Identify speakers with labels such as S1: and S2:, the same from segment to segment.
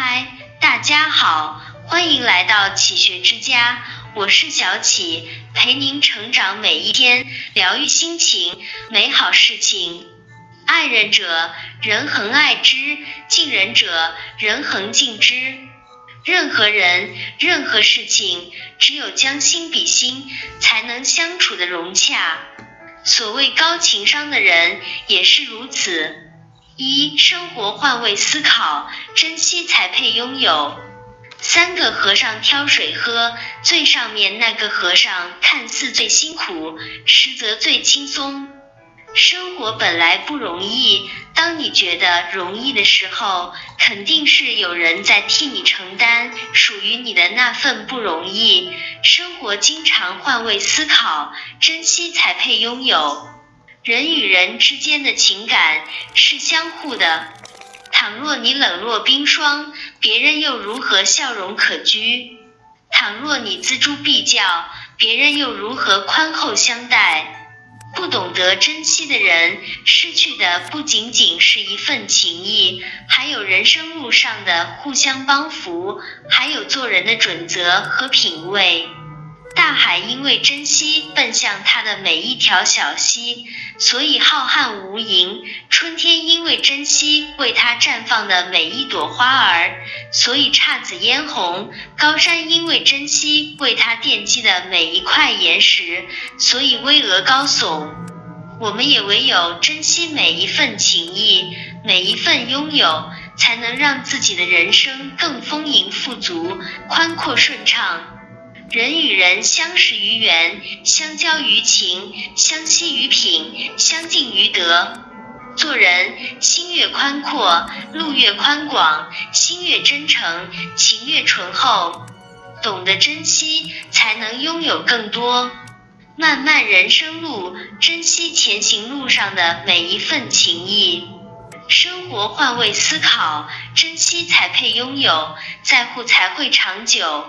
S1: 嗨，大家好，欢迎来到启学之家，我是小启，陪您成长每一天，疗愈心情，美好事情。爱人者，人恒爱之；敬人者，人恒敬之。任何人，任何事情，只有将心比心，才能相处的融洽。所谓高情商的人，也是如此。一生活换位思考，珍惜才配拥有。三个和尚挑水喝，最上面那个和尚看似最辛苦，实则最轻松。生活本来不容易，当你觉得容易的时候，肯定是有人在替你承担属于你的那份不容易。生活经常换位思考，珍惜才配拥有。人与人之间的情感是相互的，倘若你冷若冰霜，别人又如何笑容可掬？倘若你锱铢必较，别人又如何宽厚相待？不懂得珍惜的人，失去的不仅仅是一份情谊，还有人生路上的互相帮扶，还有做人的准则和品味。大海因为珍惜奔向它的每一条小溪，所以浩瀚无垠；春天因为珍惜为它绽放的每一朵花儿，所以姹紫嫣红；高山因为珍惜为它奠基的每一块岩石，所以巍峨高耸。我们也唯有珍惜每一份情谊，每一份拥有，才能让自己的人生更丰盈富足、宽阔顺畅。人与人相识于缘，相交于情，相惜于品，相敬于德。做人心越宽阔，路越宽广；心越真诚，情越醇厚。懂得珍惜，才能拥有更多。漫漫人生路，珍惜前行路上的每一份情谊。生活换位思考，珍惜才配拥有，在乎才会长久。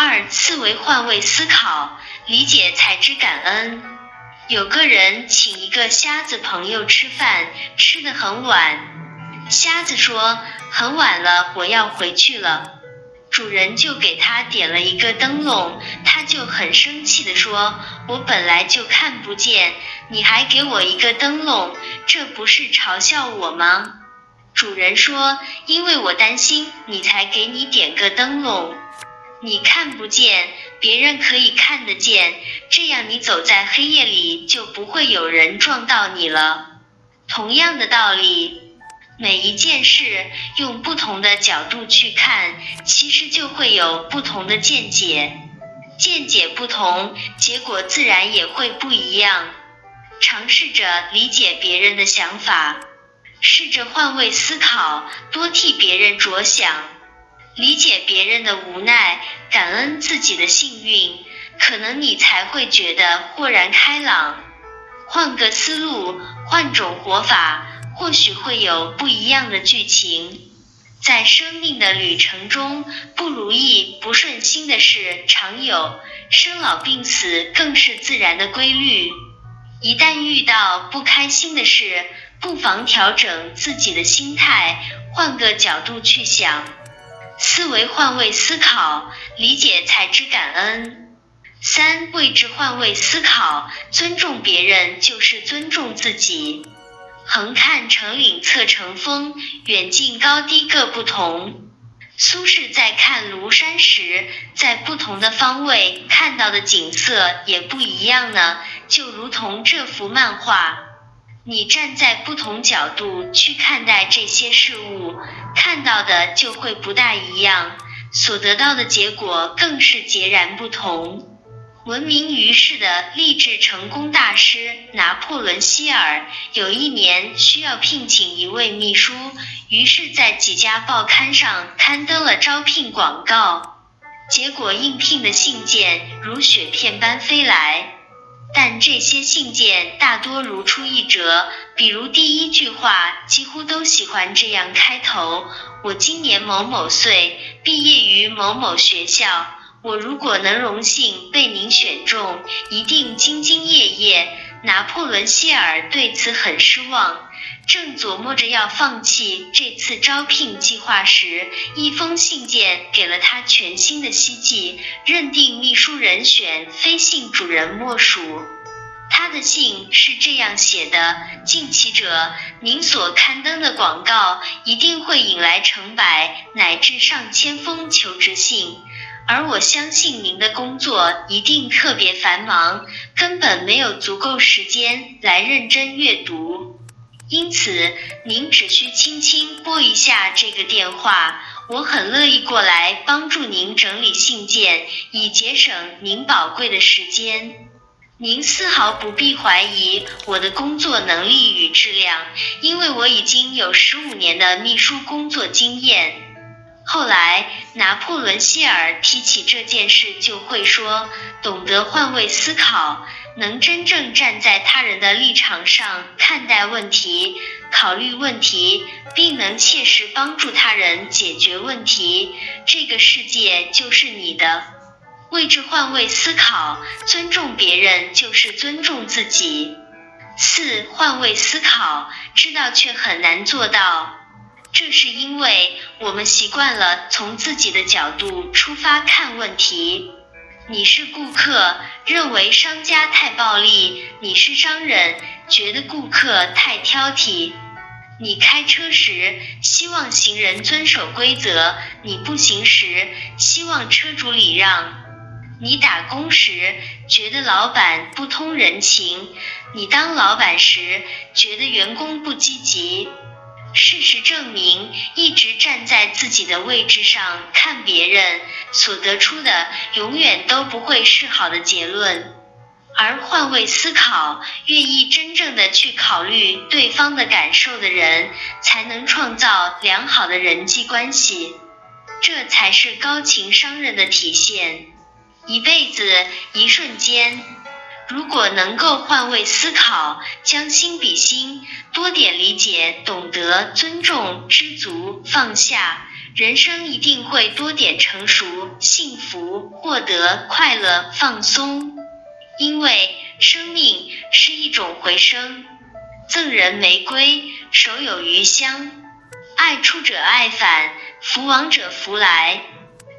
S1: 二次为换位思考，理解才知感恩。有个人请一个瞎子朋友吃饭，吃得很晚。瞎子说：“很晚了，我要回去了。”主人就给他点了一个灯笼，他就很生气的说：“我本来就看不见，你还给我一个灯笼，这不是嘲笑我吗？”主人说：“因为我担心你，才给你点个灯笼。”你看不见，别人可以看得见，这样你走在黑夜里就不会有人撞到你了。同样的道理，每一件事用不同的角度去看，其实就会有不同的见解。见解不同，结果自然也会不一样。尝试着理解别人的想法，试着换位思考，多替别人着想。理解别人的无奈，感恩自己的幸运，可能你才会觉得豁然开朗。换个思路，换种活法，或许会有不一样的剧情。在生命的旅程中，不如意、不顺心的事常有，生老病死更是自然的规律。一旦遇到不开心的事，不妨调整自己的心态，换个角度去想。思维换位思考，理解才知感恩。三位置换位思考，尊重别人就是尊重自己。横看成岭侧成峰，远近高低各不同。苏轼在看庐山时，在不同的方位看到的景色也不一样呢，就如同这幅漫画。你站在不同角度去看待这些事物，看到的就会不大一样，所得到的结果更是截然不同。闻名于世的励志成功大师拿破仑希尔，有一年需要聘请一位秘书，于是，在几家报刊上刊登了招聘广告，结果应聘的信件如雪片般飞来。但这些信件大多如出一辙，比如第一句话几乎都喜欢这样开头：“我今年某某岁，毕业于某某学校。我如果能荣幸被您选中，一定兢兢业业。”拿破仑希尔对此很失望，正琢磨着要放弃这次招聘计划时，一封信件给了他全新的希冀，认定秘书人选非信主人莫属。他的信是这样写的：近期者，您所刊登的广告一定会引来成百乃至上千封求职信，而我相信您的工作一定特别繁忙，根本没有足够时间来认真阅读。因此，您只需轻轻拨一下这个电话，我很乐意过来帮助您整理信件，以节省您宝贵的时间。您丝毫不必怀疑我的工作能力与质量，因为我已经有十五年的秘书工作经验。后来，拿破仑希尔提起这件事，就会说：懂得换位思考。能真正站在他人的立场上看待问题、考虑问题，并能切实帮助他人解决问题，这个世界就是你的。位置换位思考，尊重别人就是尊重自己。四换位思考，知道却很难做到，这是因为我们习惯了从自己的角度出发看问题。你是顾客，认为商家太暴力；你是商人，觉得顾客太挑剔。你开车时希望行人遵守规则，你步行时希望车主礼让。你打工时觉得老板不通人情，你当老板时觉得员工不积极。事实证明，一直站在自己的位置上看别人，所得出的永远都不会是好的结论。而换位思考，愿意真正的去考虑对方的感受的人，才能创造良好的人际关系。这才是高情商人的体现。一辈子，一瞬间。如果能够换位思考，将心比心，多点理解、懂得、尊重、知足、放下，人生一定会多点成熟、幸福，获得快乐、放松。因为生命是一种回声，赠人玫瑰，手有余香。爱出者爱返，福往者福来。